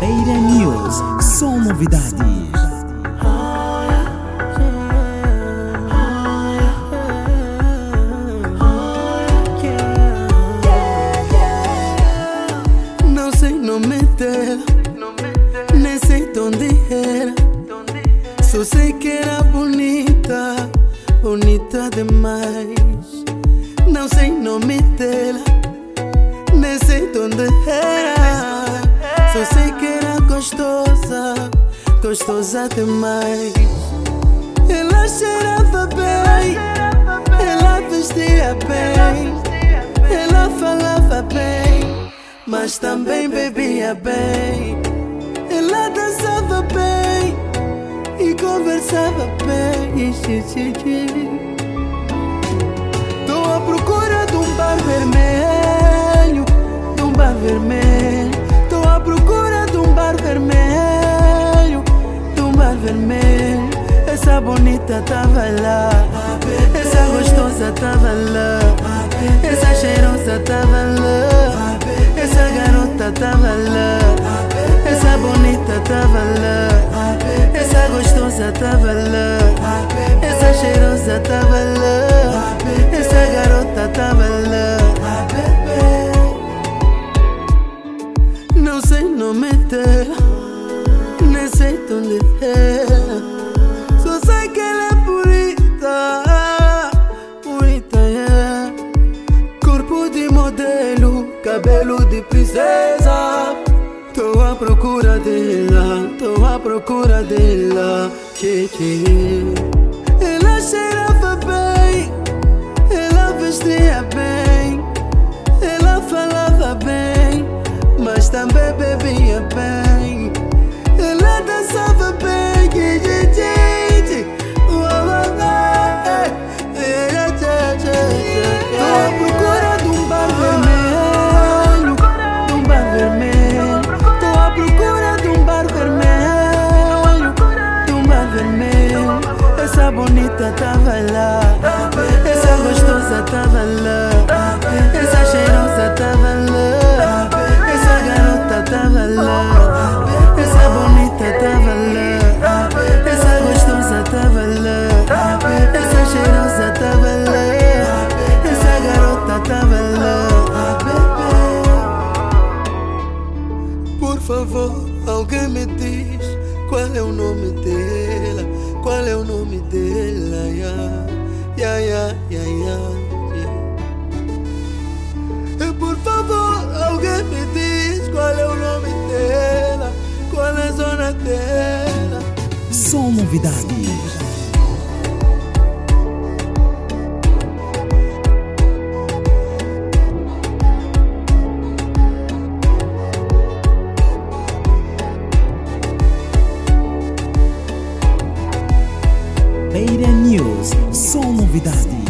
Beira News, só novidades. Demais. Não sei nome dela, nem sei de onde era. Só sei que era gostosa, gostosa demais. Ela cheirava bem, ela vestia bem, ela falava bem, mas também bebia bem. Ela dançava bem e conversava bem. Vermelho, de um bar vermelho. Tô à procura de um bar vermelho, de um bar vermelho. Essa bonita tava lá, essa gostosa tava lá, essa cheirosa tava lá, essa garota tava lá, essa bonita tava lá, essa gostosa tava lá, essa cheirosa tava lá, de modelo, cabelo de princesa. Tô à procura dela, tô à procura dela. Yeah, yeah. Por favor, alguém me diz qual é o nome dela, qual é o nome dela, ya, ya, ya, ya, por favor, alguém me diz qual é o nome dela, qual é a zona dela. Só novidades. Beira News, só novidades.